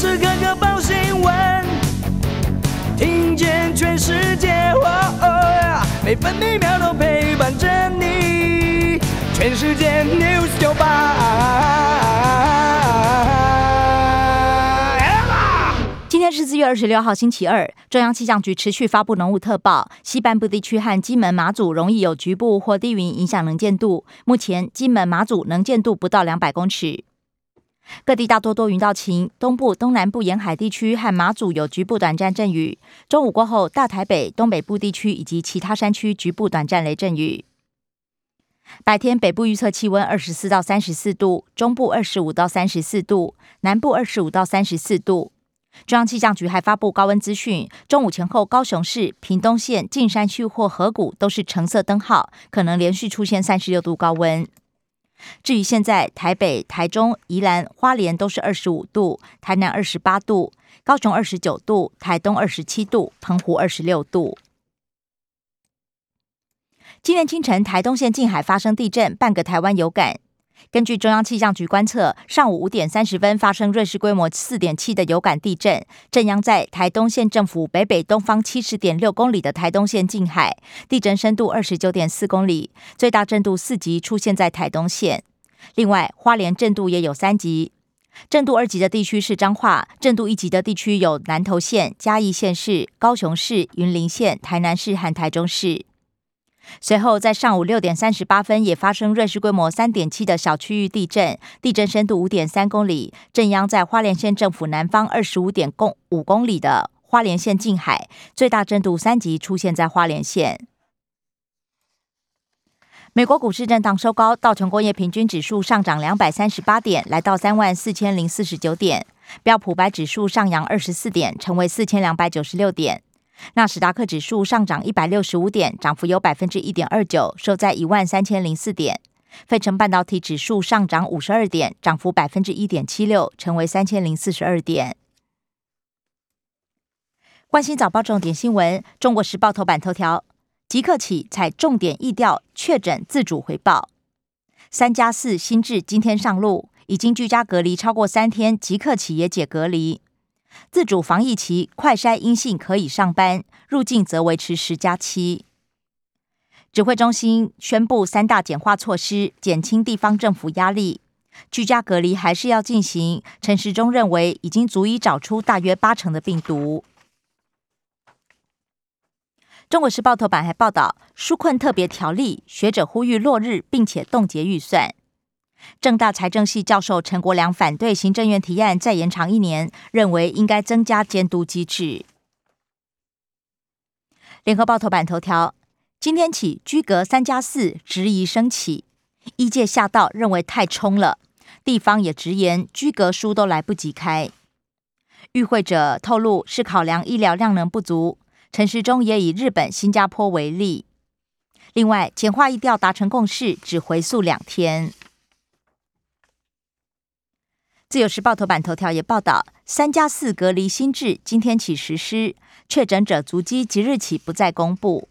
时刻刻报新闻，听见全世界，每分每秒都陪伴着你。全世界 news 九今天是四月二十六号，星期二。中央气象局持续发布浓雾特报，西半部地区和金门、马祖容易有局部或低云影响能见度。目前金门、马祖能见度不到两百公尺。各地大多多云到晴，东部、东南部沿海地区和马祖有局部短暂阵雨。中午过后，大台北、东北部地区以及其他山区局部短暂雷阵雨。白天北部预测气温二十四到三十四度，中部二十五到三十四度，南部二十五到三十四度。中央气象局还发布高温资讯，中午前后高雄市、屏东县、近山区或河谷都是橙色灯号，可能连续出现三十六度高温。至于现在，台北、台中、宜兰花莲都是二十五度，台南二十八度，高雄二十九度，台东二十七度，澎湖二十六度。今天清晨，台东县近海发生地震，半个台湾有感。根据中央气象局观测，上午五点三十分发生瑞士规模四点七的有感地震，震央在台东县政府北北东方七十点六公里的台东县近海，地震深度二十九点四公里，最大震度四级出现在台东县。另外，花莲震度也有三级，震度二级的地区是彰化，震度一级的地区有南投县、嘉义县市、高雄市、云林县、台南市和台中市。随后，在上午六点三十八分，也发生瑞士规模三点七的小区域地震，地震深度五点三公里，震央在花莲县政府南方二十五点公五公里的花莲县近海，最大震度三级出现在花莲县。美国股市震荡收高，道琼工业平均指数上涨两百三十八点，来到三万四千零四十九点；标普白指数上扬二十四点，成为四千两百九十六点。纳斯达克指数上涨一百六十五点，涨幅有百分之一点二九，收在一万三千零四点。费城半导体指数上涨五十二点，涨幅百分之一点七六，成为三千零四十二点。关心早报重点新闻，《中国时报》头版头条：即刻起采重点疫调确诊自主回报。三加四新制今天上路，已经居家隔离超过三天，即刻起也解隔离。自主防疫期，快筛阴性可以上班，入境则维持十加七。指挥中心宣布三大简化措施，减轻地方政府压力。居家隔离还是要进行。陈时中认为，已经足以找出大约八成的病毒。中国时报头版还报道，纾困特别条例，学者呼吁落日，并且冻结预算。正大财政系教授陈国良反对行政院提案再延长一年，认为应该增加监督机制。联合报头版头条：今天起居隔三加四，质疑升起，医界吓到，认为太冲了。地方也直言居隔书都来不及开。与会者透露是考量医疗量能不足。陈时中也以日本、新加坡为例。另外，简化一调达成共识，只回溯两天。自由时报头版头条也报道，三加四隔离新制今天起实施，确诊者足迹即日起不再公布，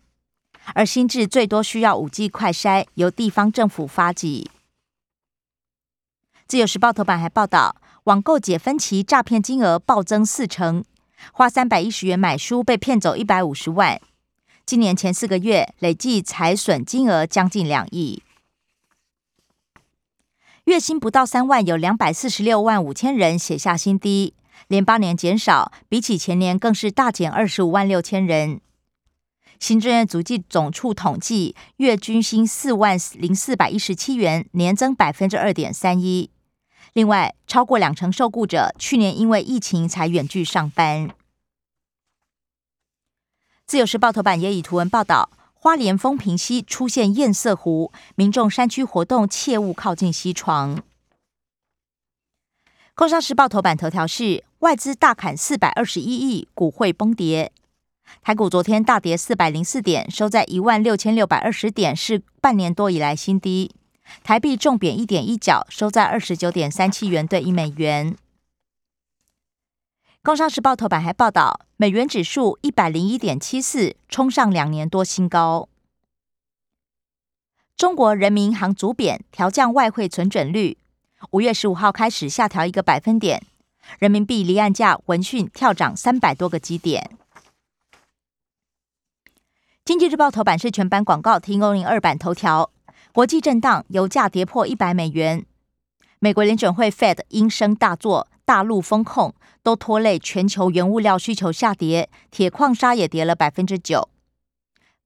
而新制最多需要五 G 快筛，由地方政府发给。自由时报头版还报道，网购解分期诈骗金额暴增四成，花三百一十元买书被骗走一百五十万，今年前四个月累计财损金额将近两亿。月薪不到三万，有两百四十六万五千人写下新低，连八年减少，比起前年更是大减二十五万六千人。行政院足迹总处统计，月均薪四万零四百一十七元，年增百分之二点三一。另外，超过两成受雇者去年因为疫情才远距上班。自由时报头版也以图文报道。花莲风平溪出现堰塞湖，民众山区活动切勿靠近溪床。工商时报头版头条是外资大砍四百二十一亿，股汇崩跌。台股昨天大跌四百零四点，收在一万六千六百二十点，是半年多以来新低。台币重贬一点一角，收在二十九点三七元兑一美元。工商时报头版还报道，美元指数一百零一点七四，冲上两年多新高。中国人民银行主贬调降外汇存准率，五月十五号开始下调一个百分点。人民币离岸价闻讯跳涨三百多个基点。经济日报头版是全版广告，提供零二版头条。国际震荡，油价跌破一百美元。美国联准会 Fed 应声大作，大陆风控都拖累全球原物料需求下跌，铁矿砂也跌了百分之九。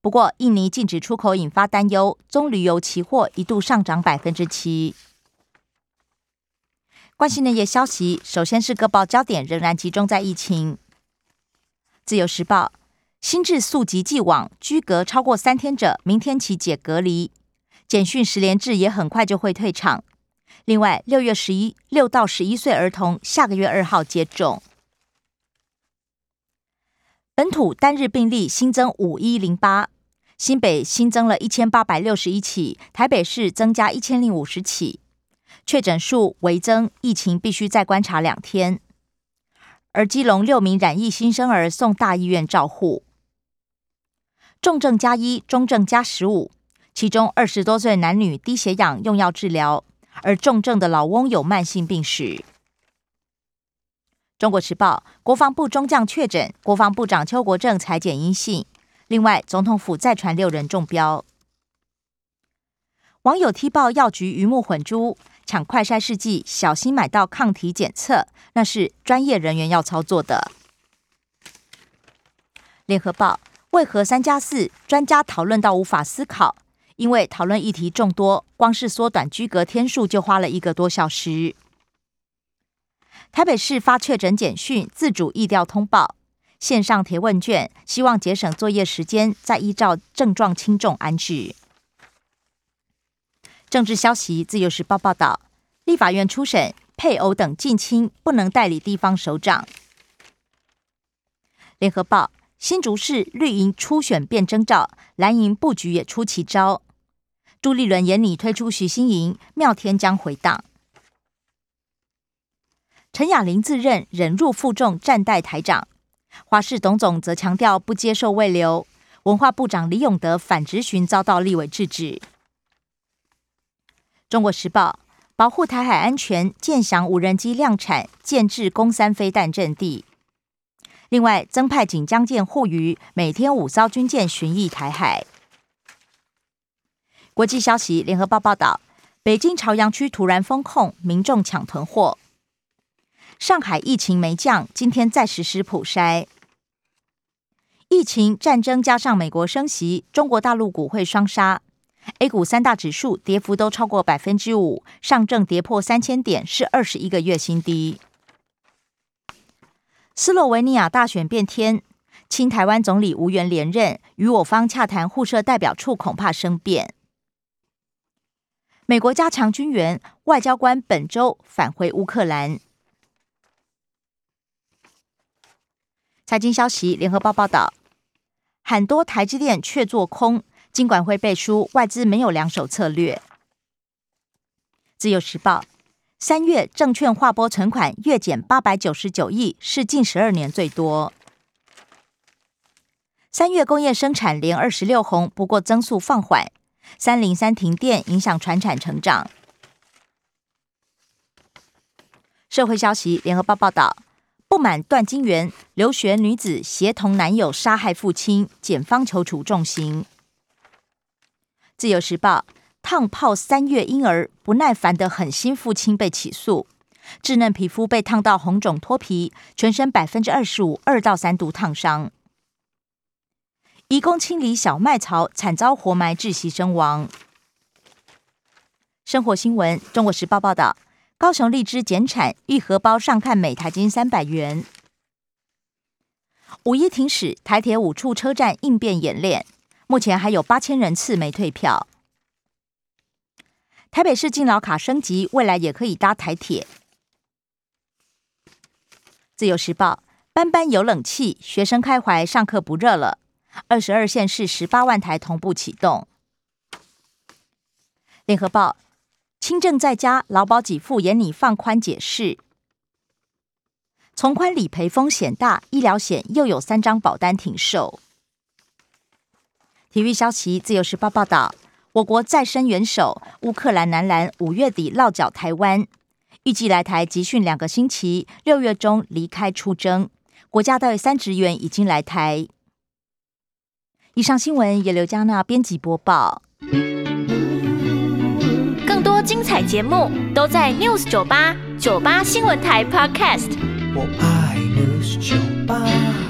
不过，印尼禁止出口引发担忧，棕榈油期货一度上涨百分之七。关心内页消息，首先是各报焦点仍然集中在疫情。自由时报。新制速及既往，居隔超过三天者，明天起解隔离。简讯十连制也很快就会退场。另外，六月十一六到十一岁儿童下个月二号接种。本土单日病例新增五一零八，新北新增了一千八百六十一起，台北市增加一千零五十起，确诊数微增，疫情必须再观察两天。而基隆六名染疫新生儿送大医院照护。重症加一，中症加十五，其中二十多岁男女低血氧用药治疗，而重症的老翁有慢性病史。中国时报，国防部中将确诊，国防部长邱国正裁检阴性。另外，总统府再传六人中标。网友踢爆药局鱼目混珠，抢快筛试剂，小心买到抗体检测，那是专业人员要操作的。联合报。为何三加四？专家讨论到无法思考，因为讨论议题众多，光是缩短居隔天数就花了一个多小时。台北市发确诊简讯，自主意调通报，线上填问卷，希望节省作业时间，再依照症状轻重安置。政治消息，自由时报报道，立法院初审，配偶等近亲不能代理地方首长。联合报。新竹市绿营初选变征兆，蓝营布局也出奇招。朱立伦眼里推出徐新营，妙天将回荡。陈雅玲自认忍辱负重站待台长，华视董总则强调不接受未留。文化部长李永德反直询遭到立委制止。中国时报保护台海安全，建翔无人机量产，建制攻三飞弹阵地。另外，增派锦江舰护渔，每天五艘军舰巡弋台海。国际消息，联合报报道，北京朝阳区突然封控，民众抢囤货。上海疫情没降，今天再实施普筛。疫情、战争加上美国升息，中国大陆股会双杀。A 股三大指数跌幅都超过百分之五，上证跌破三千点，是二十一个月新低。斯洛维尼亚大选变天，亲台湾总理无缘连任，与我方洽谈互设代表处恐怕生变。美国加强军援，外交官本周返回乌克兰。财经消息，联合报报道，很多台积电却做空，金管会背书，外资没有两手策略。自由时报。三月证券划拨存款月减八百九十九亿，是近十二年最多。三月工业生产连二十六红，不过增速放缓。三零三停电影响船产成长。社会消息，联合报报道：不满断金源，留学女子协同男友杀害父亲，检方求处重刑。自由时报。烫泡三月婴儿不耐烦的狠心父亲被起诉，稚嫩皮肤被烫到红肿脱皮，全身百分之二十五二到三度烫伤。义工清理小麦槽惨遭活埋窒息身亡。生活新闻，中国时报报道，高雄荔枝减产，玉荷包上看每台斤三百元。五一停驶，台铁五处车站应变演练，目前还有八千人次没退票。台北市敬老卡升级，未来也可以搭台铁。自由时报，班班有冷气，学生开怀，上课不热了。二十二县市十八万台同步启动。联合报，轻症在家，劳保给付严拟放宽解释。从宽理赔风险大，医疗险又有三张保单停售。体育消息，自由时报报道。我国再生元首乌克兰男篮五月底落脚台湾，预计来台集训两个星期，六月中离开出征。国家队三职员已经来台。以上新闻由刘嘉娜编辑播报。更多精彩节目都在 News 九八九八新闻台 Podcast。我爱 News 酒吧。